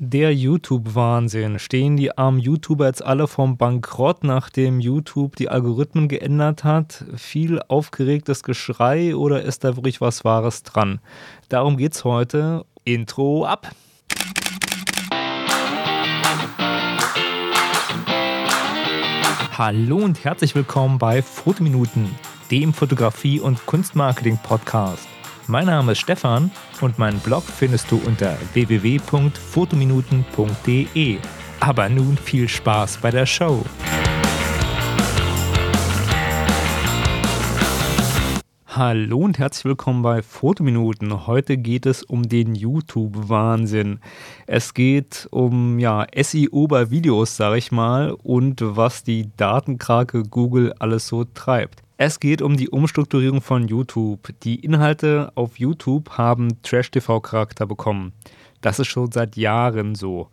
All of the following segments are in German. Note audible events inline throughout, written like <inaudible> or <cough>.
Der YouTube-Wahnsinn. Stehen die armen YouTuber jetzt alle vom Bankrott, nachdem YouTube die Algorithmen geändert hat? Viel aufgeregtes Geschrei oder ist da wirklich was Wahres dran? Darum geht's heute. Intro ab! Hallo und herzlich willkommen bei Fotominuten, dem Fotografie- und Kunstmarketing-Podcast. Mein Name ist Stefan und meinen Blog findest du unter www.fotominuten.de. Aber nun viel Spaß bei der Show. Hallo und herzlich willkommen bei Fotominuten. Heute geht es um den YouTube-Wahnsinn. Es geht um ja, SEO bei Videos, sag ich mal, und was die Datenkrake Google alles so treibt. Es geht um die Umstrukturierung von YouTube. Die Inhalte auf YouTube haben Trash-TV-Charakter bekommen. Das ist schon seit Jahren so.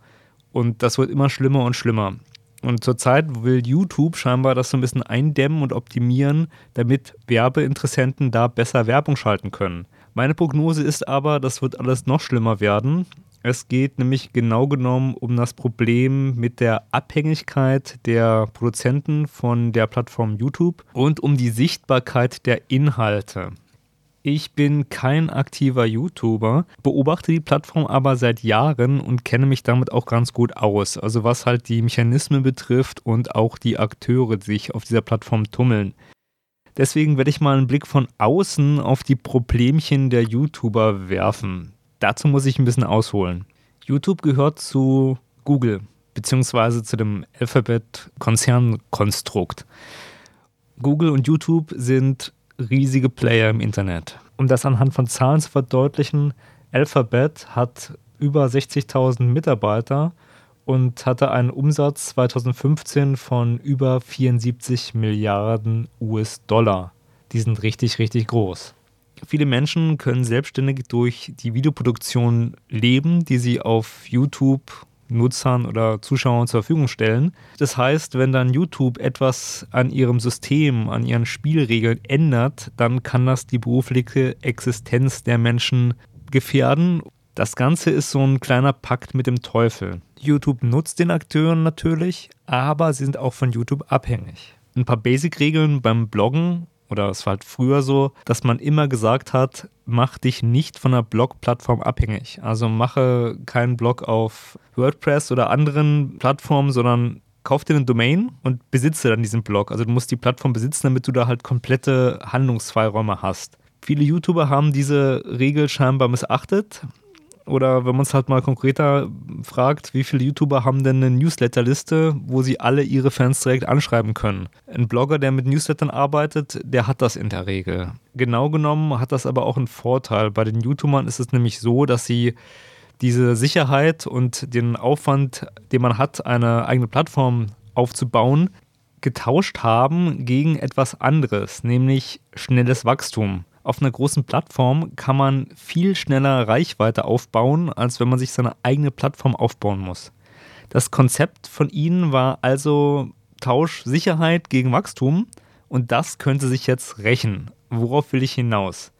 Und das wird immer schlimmer und schlimmer. Und zurzeit will YouTube scheinbar das so ein bisschen eindämmen und optimieren, damit Werbeinteressenten da besser Werbung schalten können. Meine Prognose ist aber, das wird alles noch schlimmer werden. Es geht nämlich genau genommen um das Problem mit der Abhängigkeit der Produzenten von der Plattform YouTube und um die Sichtbarkeit der Inhalte. Ich bin kein aktiver YouTuber, beobachte die Plattform aber seit Jahren und kenne mich damit auch ganz gut aus. Also was halt die Mechanismen betrifft und auch die Akteure, die sich auf dieser Plattform tummeln. Deswegen werde ich mal einen Blick von außen auf die Problemchen der YouTuber werfen. Dazu muss ich ein bisschen ausholen. YouTube gehört zu Google, beziehungsweise zu dem Alphabet-Konzernkonstrukt. Google und YouTube sind riesige Player im Internet. Um das anhand von Zahlen zu verdeutlichen, Alphabet hat über 60.000 Mitarbeiter und hatte einen Umsatz 2015 von über 74 Milliarden US-Dollar. Die sind richtig, richtig groß. Viele Menschen können selbstständig durch die Videoproduktion leben, die sie auf YouTube Nutzern oder Zuschauern zur Verfügung stellen. Das heißt, wenn dann YouTube etwas an ihrem System, an ihren Spielregeln ändert, dann kann das die berufliche Existenz der Menschen gefährden. Das Ganze ist so ein kleiner Pakt mit dem Teufel. YouTube nutzt den Akteuren natürlich, aber sie sind auch von YouTube abhängig. Ein paar Basic-Regeln beim Bloggen oder es war halt früher so, dass man immer gesagt hat, mach dich nicht von einer Blog-Plattform abhängig. Also mache keinen Blog auf WordPress oder anderen Plattformen, sondern kauf dir eine Domain und besitze dann diesen Blog. Also du musst die Plattform besitzen, damit du da halt komplette Handlungsfreiräume hast. Viele YouTuber haben diese Regel scheinbar missachtet oder wenn man es halt mal konkreter fragt, wie viele YouTuber haben denn eine Newsletterliste, wo sie alle ihre Fans direkt anschreiben können? Ein Blogger, der mit Newslettern arbeitet, der hat das in der Regel. Genau genommen hat das aber auch einen Vorteil. Bei den YouTubern ist es nämlich so, dass sie diese Sicherheit und den Aufwand, den man hat, eine eigene Plattform aufzubauen, getauscht haben gegen etwas anderes, nämlich schnelles Wachstum auf einer großen Plattform kann man viel schneller Reichweite aufbauen, als wenn man sich seine eigene Plattform aufbauen muss. Das Konzept von ihnen war also Tausch Sicherheit gegen Wachstum und das könnte sich jetzt rächen. Worauf will ich hinaus?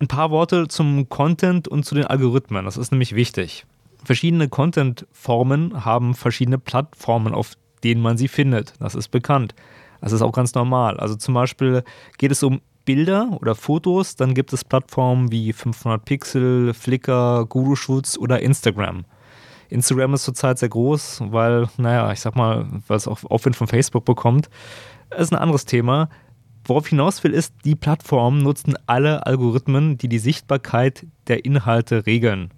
Ein paar Worte zum Content und zu den Algorithmen, das ist nämlich wichtig. Verschiedene Content-Formen haben verschiedene Plattformen, auf denen man sie findet. Das ist bekannt. Das ist auch ganz normal. Also zum Beispiel geht es um Bilder oder Fotos, dann gibt es Plattformen wie 500 Pixel, Flickr, Guru Shoots oder Instagram. Instagram ist zurzeit sehr groß, weil, naja, ich sag mal, weil es auch Aufwind von Facebook bekommt. Das ist ein anderes Thema. Worauf hinaus will, ist, die Plattformen nutzen alle Algorithmen, die die Sichtbarkeit der Inhalte regeln.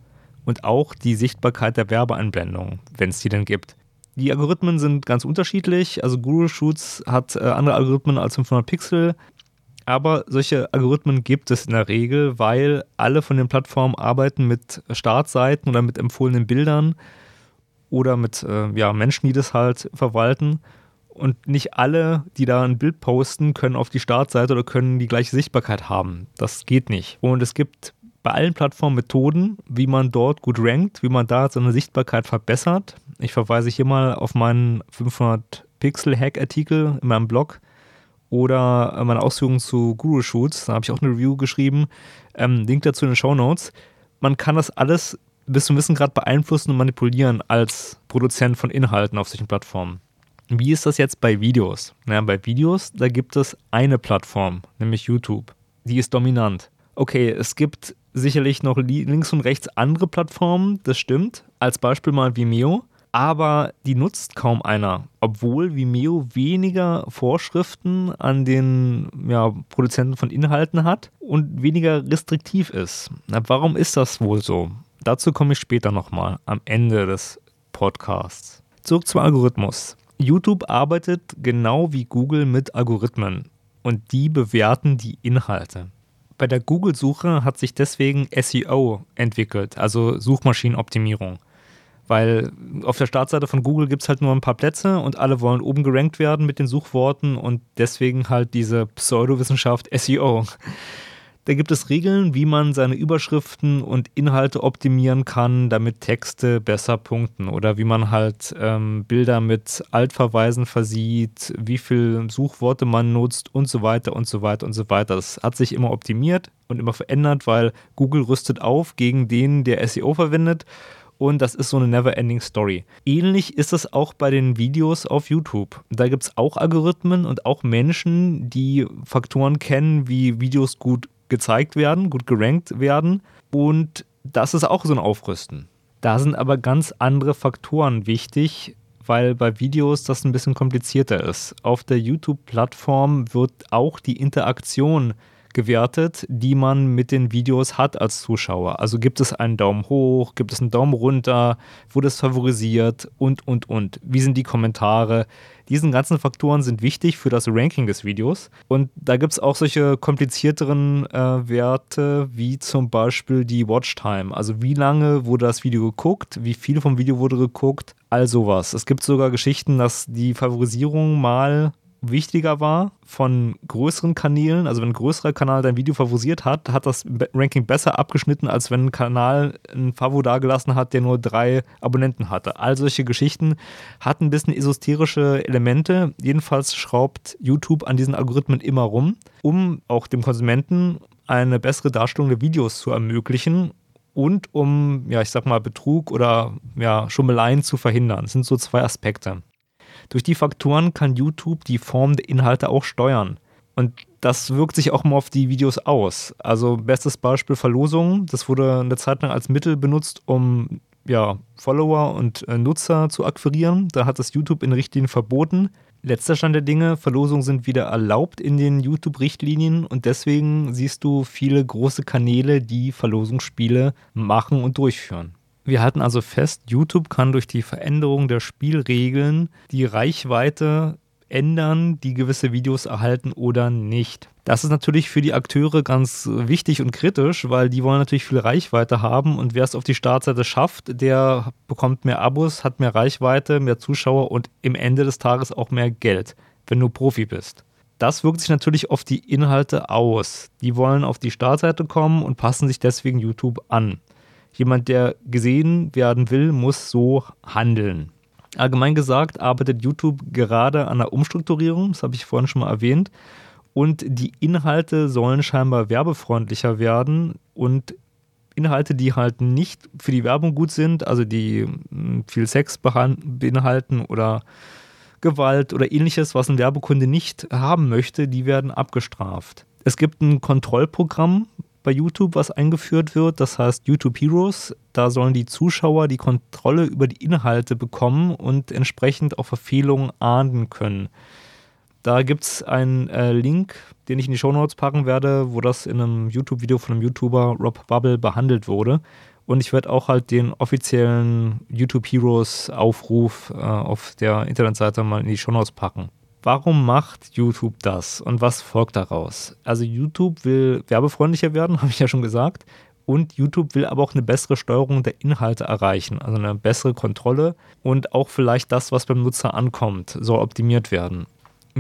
Und auch die Sichtbarkeit der Werbeeinblendung, wenn es die denn gibt. Die Algorithmen sind ganz unterschiedlich. Also Guru Shoots hat äh, andere Algorithmen als 500 Pixel. Aber solche Algorithmen gibt es in der Regel, weil alle von den Plattformen arbeiten mit Startseiten oder mit empfohlenen Bildern oder mit äh, ja, Menschen, die das halt verwalten. Und nicht alle, die da ein Bild posten, können auf die Startseite oder können die gleiche Sichtbarkeit haben. Das geht nicht. Und es gibt bei allen Plattformen Methoden, wie man dort gut rankt, wie man da seine Sichtbarkeit verbessert. Ich verweise hier mal auf meinen 500 Pixel Hack Artikel in meinem Blog oder äh, meine Ausführungen zu Guru Shoots, da habe ich auch eine Review geschrieben. Ähm, Link dazu in den Show Notes. Man kann das alles bist du ein bisschen gerade beeinflussen und manipulieren als Produzent von Inhalten auf solchen Plattformen. Wie ist das jetzt bei Videos? Ja, bei Videos, da gibt es eine Plattform, nämlich YouTube. Die ist dominant. Okay, es gibt sicherlich noch links und rechts andere Plattformen, das stimmt. Als Beispiel mal Vimeo. Aber die nutzt kaum einer, obwohl Vimeo weniger Vorschriften an den ja, Produzenten von Inhalten hat und weniger restriktiv ist. Na, warum ist das wohl so? Dazu komme ich später nochmal am Ende des Podcasts. Zurück zum Algorithmus. YouTube arbeitet genau wie Google mit Algorithmen und die bewerten die Inhalte. Bei der Google-Suche hat sich deswegen SEO entwickelt, also Suchmaschinenoptimierung. Weil auf der Startseite von Google gibt es halt nur ein paar Plätze und alle wollen oben gerankt werden mit den Suchworten und deswegen halt diese Pseudowissenschaft SEO. Da gibt es Regeln, wie man seine Überschriften und Inhalte optimieren kann, damit Texte besser punkten oder wie man halt ähm, Bilder mit Altverweisen versieht, wie viele Suchworte man nutzt und so weiter und so weiter und so weiter. Das hat sich immer optimiert und immer verändert, weil Google rüstet auf gegen den, der SEO verwendet und das ist so eine never-ending Story. Ähnlich ist es auch bei den Videos auf YouTube. Da gibt es auch Algorithmen und auch Menschen, die Faktoren kennen, wie Videos gut gezeigt werden, gut gerankt werden. Und das ist auch so ein Aufrüsten. Da sind aber ganz andere Faktoren wichtig, weil bei Videos das ein bisschen komplizierter ist. Auf der YouTube-Plattform wird auch die Interaktion gewertet, die man mit den Videos hat als Zuschauer. Also gibt es einen Daumen hoch, gibt es einen Daumen runter, wurde es favorisiert und, und, und. Wie sind die Kommentare? Diesen ganzen Faktoren sind wichtig für das Ranking des Videos. Und da gibt es auch solche komplizierteren äh, Werte, wie zum Beispiel die Watchtime. Also wie lange wurde das Video geguckt, wie viel vom Video wurde geguckt, all sowas. Es gibt sogar Geschichten, dass die Favorisierung mal wichtiger war von größeren Kanälen. Also wenn ein größerer Kanal dein Video favorisiert hat, hat das Ranking besser abgeschnitten, als wenn ein Kanal ein Favo dagelassen hat, der nur drei Abonnenten hatte. All solche Geschichten hatten ein bisschen esoterische Elemente. Jedenfalls schraubt YouTube an diesen Algorithmen immer rum, um auch dem Konsumenten eine bessere Darstellung der Videos zu ermöglichen und um, ja, ich sag mal, Betrug oder ja, Schummeleien zu verhindern. Das sind so zwei Aspekte. Durch die Faktoren kann YouTube die Form der Inhalte auch steuern. Und das wirkt sich auch mal auf die Videos aus. Also bestes Beispiel Verlosungen. Das wurde eine Zeit lang als Mittel benutzt, um ja, Follower und äh, Nutzer zu akquirieren. Da hat das YouTube in Richtlinien verboten. Letzter Stand der Dinge, Verlosungen sind wieder erlaubt in den YouTube-Richtlinien und deswegen siehst du viele große Kanäle, die Verlosungsspiele machen und durchführen. Wir halten also fest, YouTube kann durch die Veränderung der Spielregeln die Reichweite ändern, die gewisse Videos erhalten oder nicht. Das ist natürlich für die Akteure ganz wichtig und kritisch, weil die wollen natürlich viel Reichweite haben und wer es auf die Startseite schafft, der bekommt mehr Abos, hat mehr Reichweite, mehr Zuschauer und im Ende des Tages auch mehr Geld, wenn du Profi bist. Das wirkt sich natürlich auf die Inhalte aus. Die wollen auf die Startseite kommen und passen sich deswegen YouTube an. Jemand, der gesehen werden will, muss so handeln. Allgemein gesagt arbeitet YouTube gerade an der Umstrukturierung, das habe ich vorhin schon mal erwähnt. Und die Inhalte sollen scheinbar werbefreundlicher werden und Inhalte, die halt nicht für die Werbung gut sind, also die hm, viel Sex beinhalten oder Gewalt oder ähnliches, was ein Werbekunde nicht haben möchte, die werden abgestraft. Es gibt ein Kontrollprogramm, bei YouTube, was eingeführt wird. Das heißt YouTube Heroes. Da sollen die Zuschauer die Kontrolle über die Inhalte bekommen und entsprechend auch Verfehlungen ahnden können. Da gibt es einen äh, Link, den ich in die Show Notes packen werde, wo das in einem YouTube-Video von einem YouTuber Rob Bubble behandelt wurde. Und ich werde auch halt den offiziellen YouTube Heroes Aufruf äh, auf der Internetseite mal in die Show Notes packen. Warum macht YouTube das und was folgt daraus? Also YouTube will werbefreundlicher werden, <laughs> habe ich ja schon gesagt. Und YouTube will aber auch eine bessere Steuerung der Inhalte erreichen, also eine bessere Kontrolle und auch vielleicht das, was beim Nutzer ankommt, soll optimiert werden.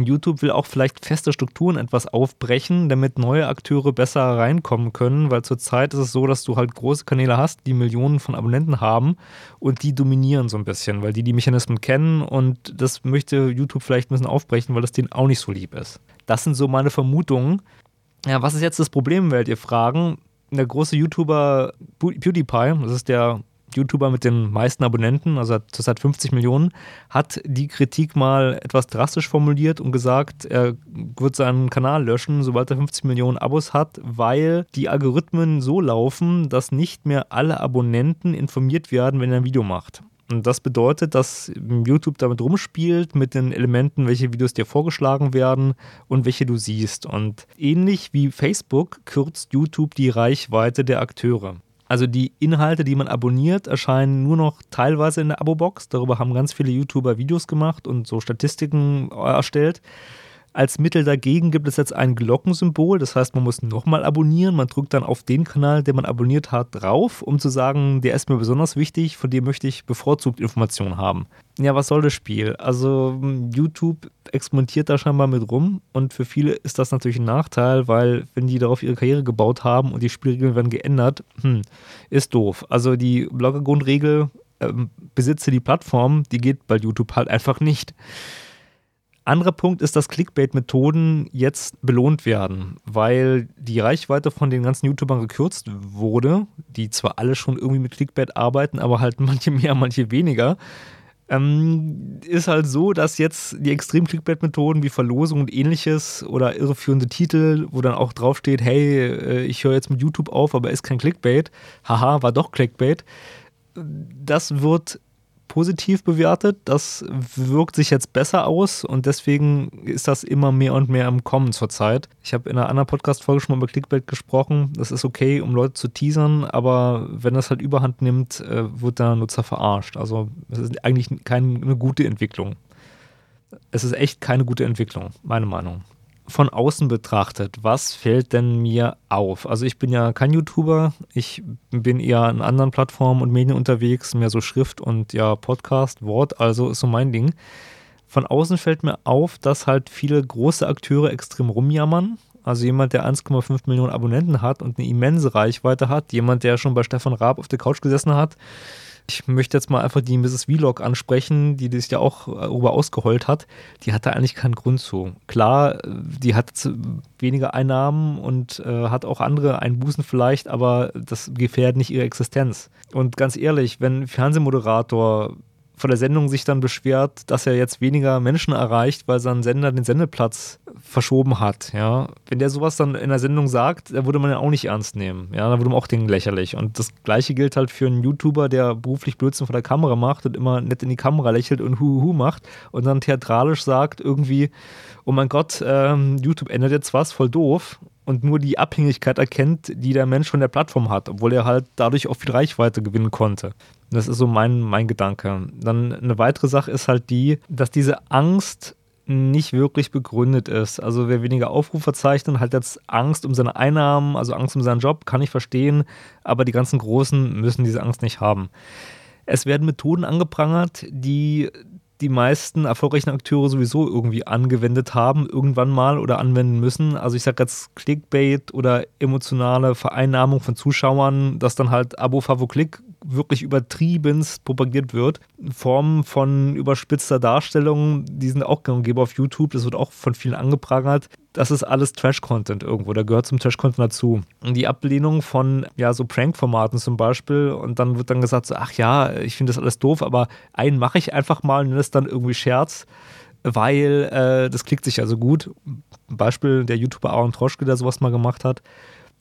YouTube will auch vielleicht feste Strukturen etwas aufbrechen, damit neue Akteure besser reinkommen können, weil zurzeit ist es so, dass du halt große Kanäle hast, die Millionen von Abonnenten haben und die dominieren so ein bisschen, weil die die Mechanismen kennen und das möchte YouTube vielleicht ein bisschen aufbrechen, weil das denen auch nicht so lieb ist. Das sind so meine Vermutungen. Ja, was ist jetzt das Problem, werdet ihr fragen? Der große YouTuber PewDiePie, das ist der YouTuber mit den meisten Abonnenten, also zurzeit 50 Millionen, hat die Kritik mal etwas drastisch formuliert und gesagt, er wird seinen Kanal löschen, sobald er 50 Millionen Abos hat, weil die Algorithmen so laufen, dass nicht mehr alle Abonnenten informiert werden, wenn er ein Video macht. Und das bedeutet, dass YouTube damit rumspielt mit den Elementen, welche Videos dir vorgeschlagen werden und welche du siehst. Und ähnlich wie Facebook kürzt YouTube die Reichweite der Akteure. Also die Inhalte, die man abonniert, erscheinen nur noch teilweise in der Abo-Box. Darüber haben ganz viele YouTuber Videos gemacht und so Statistiken erstellt. Als Mittel dagegen gibt es jetzt ein Glockensymbol, das heißt, man muss nochmal abonnieren. Man drückt dann auf den Kanal, den man abonniert hat, drauf, um zu sagen, der ist mir besonders wichtig, von dem möchte ich bevorzugt Informationen haben. Ja, was soll das Spiel? Also YouTube experimentiert da scheinbar mit rum und für viele ist das natürlich ein Nachteil, weil wenn die darauf ihre Karriere gebaut haben und die Spielregeln werden geändert, hm, ist doof. Also die Blogger-Grundregel, ähm, besitze die Plattform, die geht bei YouTube halt einfach nicht. Anderer Punkt ist, dass Clickbait-Methoden jetzt belohnt werden, weil die Reichweite von den ganzen YouTubern gekürzt wurde, die zwar alle schon irgendwie mit Clickbait arbeiten, aber halt <laughs> manche mehr, manche weniger. Ähm, ist halt so, dass jetzt die extrem Clickbait-Methoden wie Verlosung und ähnliches oder irreführende Titel, wo dann auch draufsteht, hey, äh, ich höre jetzt mit YouTube auf, aber ist kein Clickbait, haha, war doch Clickbait, das wird positiv bewertet. Das wirkt sich jetzt besser aus und deswegen ist das immer mehr und mehr im Kommen zurzeit. Ich habe in einer anderen Podcast-Folge schon mal über Clickbait gesprochen. Das ist okay, um Leute zu teasern, aber wenn das halt überhand nimmt, äh, wird der Nutzer verarscht. Also es ist eigentlich keine gute Entwicklung. Es ist echt keine gute Entwicklung, meine Meinung von außen betrachtet, was fällt denn mir auf? Also ich bin ja kein YouTuber, ich bin eher an anderen Plattformen und Medien unterwegs, mehr so Schrift und ja Podcast, Wort, also ist so mein Ding. Von außen fällt mir auf, dass halt viele große Akteure extrem rumjammern. Also jemand, der 1,5 Millionen Abonnenten hat und eine immense Reichweite hat, jemand, der schon bei Stefan Raab auf der Couch gesessen hat, ich möchte jetzt mal einfach die Mrs. Vlog ansprechen, die sich ja auch darüber ausgeheult hat. Die hatte eigentlich keinen Grund zu. Klar, die hat weniger Einnahmen und äh, hat auch andere Einbußen vielleicht, aber das gefährdet nicht ihre Existenz. Und ganz ehrlich, wenn Fernsehmoderator von der Sendung sich dann beschwert, dass er jetzt weniger Menschen erreicht, weil sein Sender den Sendeplatz verschoben hat. Ja, wenn der sowas dann in der Sendung sagt, da würde man ja auch nicht ernst nehmen. Ja, da würde man auch denken lächerlich. Und das Gleiche gilt halt für einen YouTuber, der beruflich Blödsinn vor der Kamera macht und immer nett in die Kamera lächelt und Huhu macht und dann theatralisch sagt irgendwie, oh mein Gott, ähm, YouTube ändert jetzt was, voll doof und nur die Abhängigkeit erkennt, die der Mensch von der Plattform hat, obwohl er halt dadurch auch viel Reichweite gewinnen konnte. Das ist so mein, mein Gedanke. Dann eine weitere Sache ist halt die, dass diese Angst nicht wirklich begründet ist. Also wer weniger Aufrufe zeichnet, hat jetzt Angst um seine Einnahmen, also Angst um seinen Job, kann ich verstehen, aber die ganzen Großen müssen diese Angst nicht haben. Es werden Methoden angeprangert, die die meisten erfolgreichen Akteure sowieso irgendwie angewendet haben, irgendwann mal oder anwenden müssen. Also ich sage jetzt Clickbait oder emotionale Vereinnahmung von Zuschauern, dass dann halt Abo, Favo, Klick wirklich übertriebenst propagiert wird. Formen von überspitzter Darstellung, die sind auch gang auf YouTube, das wird auch von vielen angeprangert. Das ist alles Trash-Content irgendwo, da gehört zum Trash-Content dazu. Und die Ablehnung von, ja, so Prank-Formaten zum Beispiel und dann wird dann gesagt, so, ach ja, ich finde das alles doof, aber einen mache ich einfach mal und nenne es dann irgendwie Scherz weil äh, das klickt sich also gut. Beispiel der YouTuber Aaron Troschke, der sowas mal gemacht hat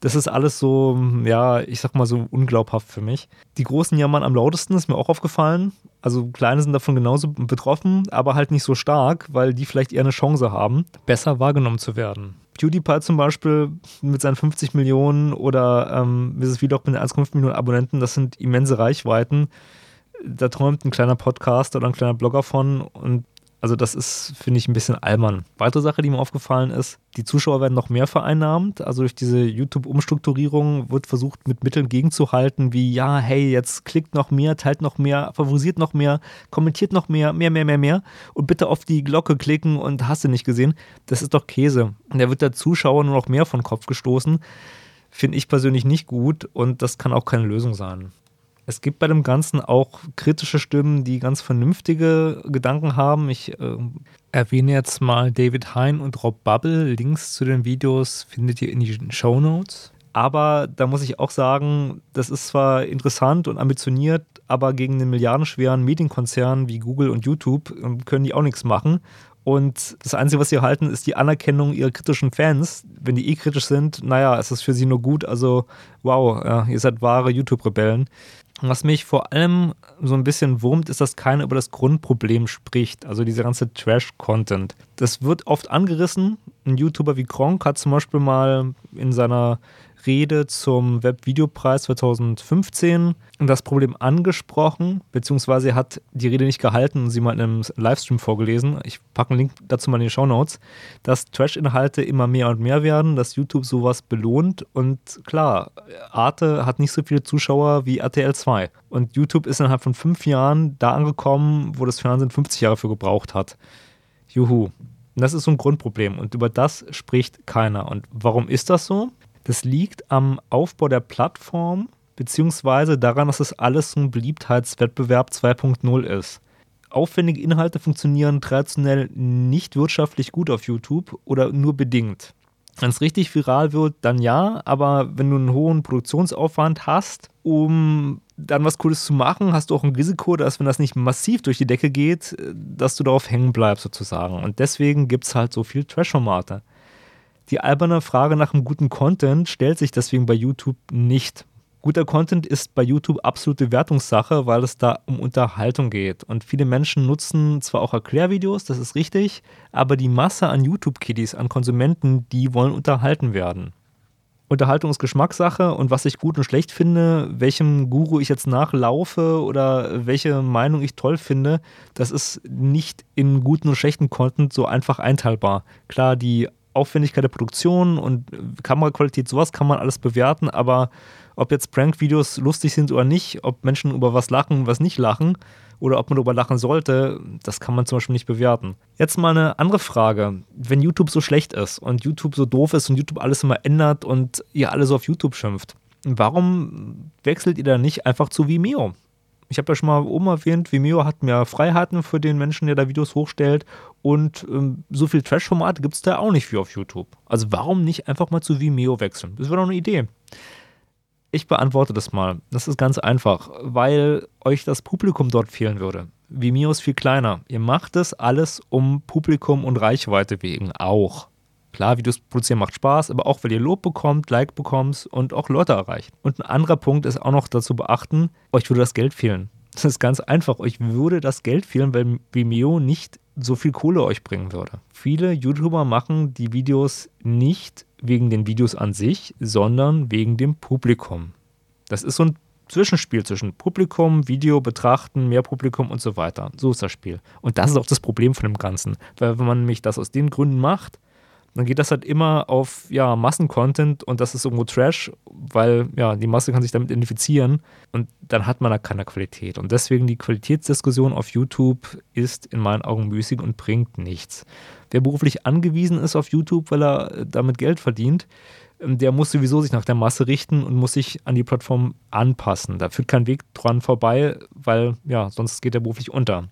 das ist alles so, ja, ich sag mal so unglaubhaft für mich. Die Großen jammern am lautesten, ist mir auch aufgefallen. Also Kleine sind davon genauso betroffen, aber halt nicht so stark, weil die vielleicht eher eine Chance haben, besser wahrgenommen zu werden. PewDiePie zum Beispiel mit seinen 50 Millionen oder ähm, Mrs. Vlog mit 1,5 Millionen Abonnenten, das sind immense Reichweiten. Da träumt ein kleiner Podcast oder ein kleiner Blogger von und also das ist, finde ich, ein bisschen albern. Weitere Sache, die mir aufgefallen ist, die Zuschauer werden noch mehr vereinnahmt. Also durch diese YouTube-Umstrukturierung wird versucht, mit Mitteln gegenzuhalten, wie, ja, hey, jetzt klickt noch mehr, teilt noch mehr, favorisiert noch mehr, kommentiert noch mehr, mehr, mehr, mehr, mehr. Und bitte auf die Glocke klicken und hast du nicht gesehen. Das ist doch Käse. Und da wird der Zuschauer nur noch mehr von Kopf gestoßen. Finde ich persönlich nicht gut und das kann auch keine Lösung sein. Es gibt bei dem Ganzen auch kritische Stimmen, die ganz vernünftige Gedanken haben. Ich äh, erwähne jetzt mal David Hein und Rob Bubble. Links zu den Videos findet ihr in den Show Notes. Aber da muss ich auch sagen, das ist zwar interessant und ambitioniert, aber gegen den milliardenschweren Medienkonzern wie Google und YouTube ähm, können die auch nichts machen. Und das Einzige, was sie erhalten, ist die Anerkennung ihrer kritischen Fans. Wenn die eh kritisch sind, naja, es ist für sie nur gut. Also, wow, ja, ihr seid wahre YouTube-Rebellen. Was mich vor allem so ein bisschen wurmt, ist, dass keiner über das Grundproblem spricht, also dieser ganze Trash-Content. Das wird oft angerissen. Ein YouTuber wie Kronk hat zum Beispiel mal in seiner Rede zum Webvideopreis 2015 das Problem angesprochen, beziehungsweise hat die Rede nicht gehalten und sie mal in einem Livestream vorgelesen. Ich packe einen Link dazu mal in die Show Notes, dass Trash-Inhalte immer mehr und mehr werden, dass YouTube sowas belohnt und klar, Arte hat nicht so viele Zuschauer wie RTL 2 und YouTube ist innerhalb von fünf Jahren da angekommen, wo das Fernsehen 50 Jahre für gebraucht hat. Juhu. Und das ist so ein Grundproblem und über das spricht keiner. Und warum ist das so? Das liegt am Aufbau der Plattform, beziehungsweise daran, dass es alles so ein Beliebtheitswettbewerb 2.0 ist. Aufwendige Inhalte funktionieren traditionell nicht wirtschaftlich gut auf YouTube oder nur bedingt. Wenn es richtig viral wird, dann ja, aber wenn du einen hohen Produktionsaufwand hast, um dann was Cooles zu machen, hast du auch ein Risiko, dass wenn das nicht massiv durch die Decke geht, dass du darauf hängen bleibst sozusagen. Und deswegen gibt es halt so viel Trash-Formate. Die alberne Frage nach einem guten Content stellt sich deswegen bei YouTube nicht. Guter Content ist bei YouTube absolute Wertungssache, weil es da um Unterhaltung geht. Und viele Menschen nutzen zwar auch Erklärvideos, das ist richtig, aber die Masse an YouTube-Kiddies, an Konsumenten, die wollen unterhalten werden. Unterhaltung ist Geschmackssache und was ich gut und schlecht finde, welchem Guru ich jetzt nachlaufe oder welche Meinung ich toll finde, das ist nicht in guten und schlechten Content so einfach einteilbar. Klar, die Aufwendigkeit der Produktion und Kameraqualität, sowas kann man alles bewerten, aber ob jetzt Prank-Videos lustig sind oder nicht, ob Menschen über was lachen was nicht lachen oder ob man darüber lachen sollte, das kann man zum Beispiel nicht bewerten. Jetzt mal eine andere Frage. Wenn YouTube so schlecht ist und YouTube so doof ist und YouTube alles immer ändert und ihr alle so auf YouTube schimpft, warum wechselt ihr da nicht einfach zu Vimeo? ich habe ja schon mal oben erwähnt, Vimeo hat mehr Freiheiten für den Menschen, der da Videos hochstellt. Und ähm, so viel Trash-Formate gibt es da auch nicht wie auf YouTube. Also warum nicht einfach mal zu Vimeo wechseln? Das wäre doch eine Idee. Ich beantworte das mal. Das ist ganz einfach, weil euch das Publikum dort fehlen würde. Vimeo ist viel kleiner. Ihr macht es alles um Publikum und Reichweite wegen auch. Klar, Videos produzieren macht Spaß, aber auch, weil ihr Lob bekommt, Like bekommt und auch Leute erreicht. Und ein anderer Punkt ist auch noch dazu beachten, euch würde das Geld fehlen. Das ist ganz einfach, euch würde das Geld fehlen, weil Vimeo nicht so viel Kohle euch bringen würde. Viele YouTuber machen die Videos nicht wegen den Videos an sich, sondern wegen dem Publikum. Das ist so ein Zwischenspiel zwischen Publikum, Video betrachten, mehr Publikum und so weiter. So ist das Spiel. Und das ist auch das Problem von dem Ganzen. Weil wenn man nämlich das aus den Gründen macht, dann geht das halt immer auf ja, Massencontent und das ist irgendwo Trash, weil ja, die Masse kann sich damit identifizieren und dann hat man da keine Qualität. Und deswegen die Qualitätsdiskussion auf YouTube ist in meinen Augen müßig und bringt nichts. Wer beruflich angewiesen ist auf YouTube, weil er damit Geld verdient, ähm, der muss sowieso sich nach der Masse richten und muss sich an die Plattform anpassen. Da führt kein Weg dran vorbei, weil ja, sonst geht er beruflich unter.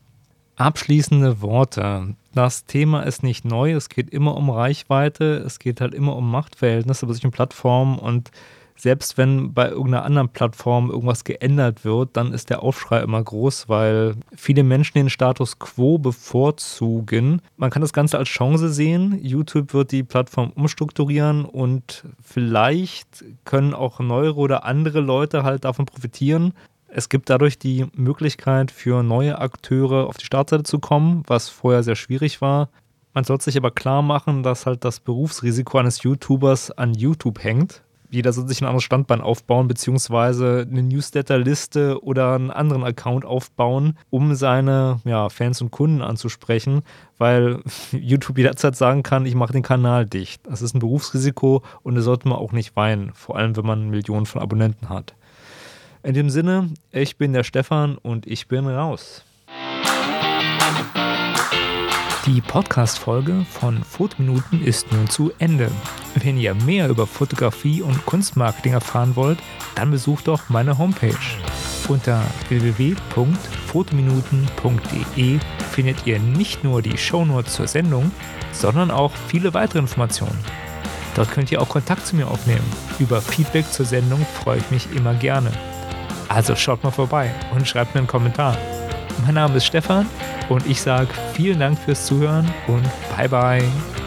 Abschließende Worte. Das Thema ist nicht neu, es geht immer um Reichweite, es geht halt immer um Machtverhältnisse bei solchen Plattformen und selbst wenn bei irgendeiner anderen Plattform irgendwas geändert wird, dann ist der Aufschrei immer groß, weil viele Menschen den Status quo bevorzugen. Man kann das Ganze als Chance sehen. YouTube wird die Plattform umstrukturieren und vielleicht können auch neuere oder andere Leute halt davon profitieren. Es gibt dadurch die Möglichkeit für neue Akteure auf die Startseite zu kommen, was vorher sehr schwierig war. Man sollte sich aber klar machen, dass halt das Berufsrisiko eines YouTubers an YouTube hängt. Jeder soll sich ein anderes Standbein aufbauen, beziehungsweise eine Newsletter-Liste oder einen anderen Account aufbauen, um seine ja, Fans und Kunden anzusprechen, weil <laughs> YouTube jederzeit sagen kann, ich mache den Kanal dicht. Das ist ein Berufsrisiko und da sollte man auch nicht weinen, vor allem wenn man Millionen von Abonnenten hat. In dem Sinne, ich bin der Stefan und ich bin raus. Die Podcast-Folge von Fotominuten ist nun zu Ende. Wenn ihr mehr über Fotografie und Kunstmarketing erfahren wollt, dann besucht doch meine Homepage. Unter www.fotominuten.de findet ihr nicht nur die Shownotes zur Sendung, sondern auch viele weitere Informationen. Dort könnt ihr auch Kontakt zu mir aufnehmen. Über Feedback zur Sendung freue ich mich immer gerne. Also schaut mal vorbei und schreibt mir einen Kommentar. Mein Name ist Stefan und ich sage vielen Dank fürs Zuhören und bye bye.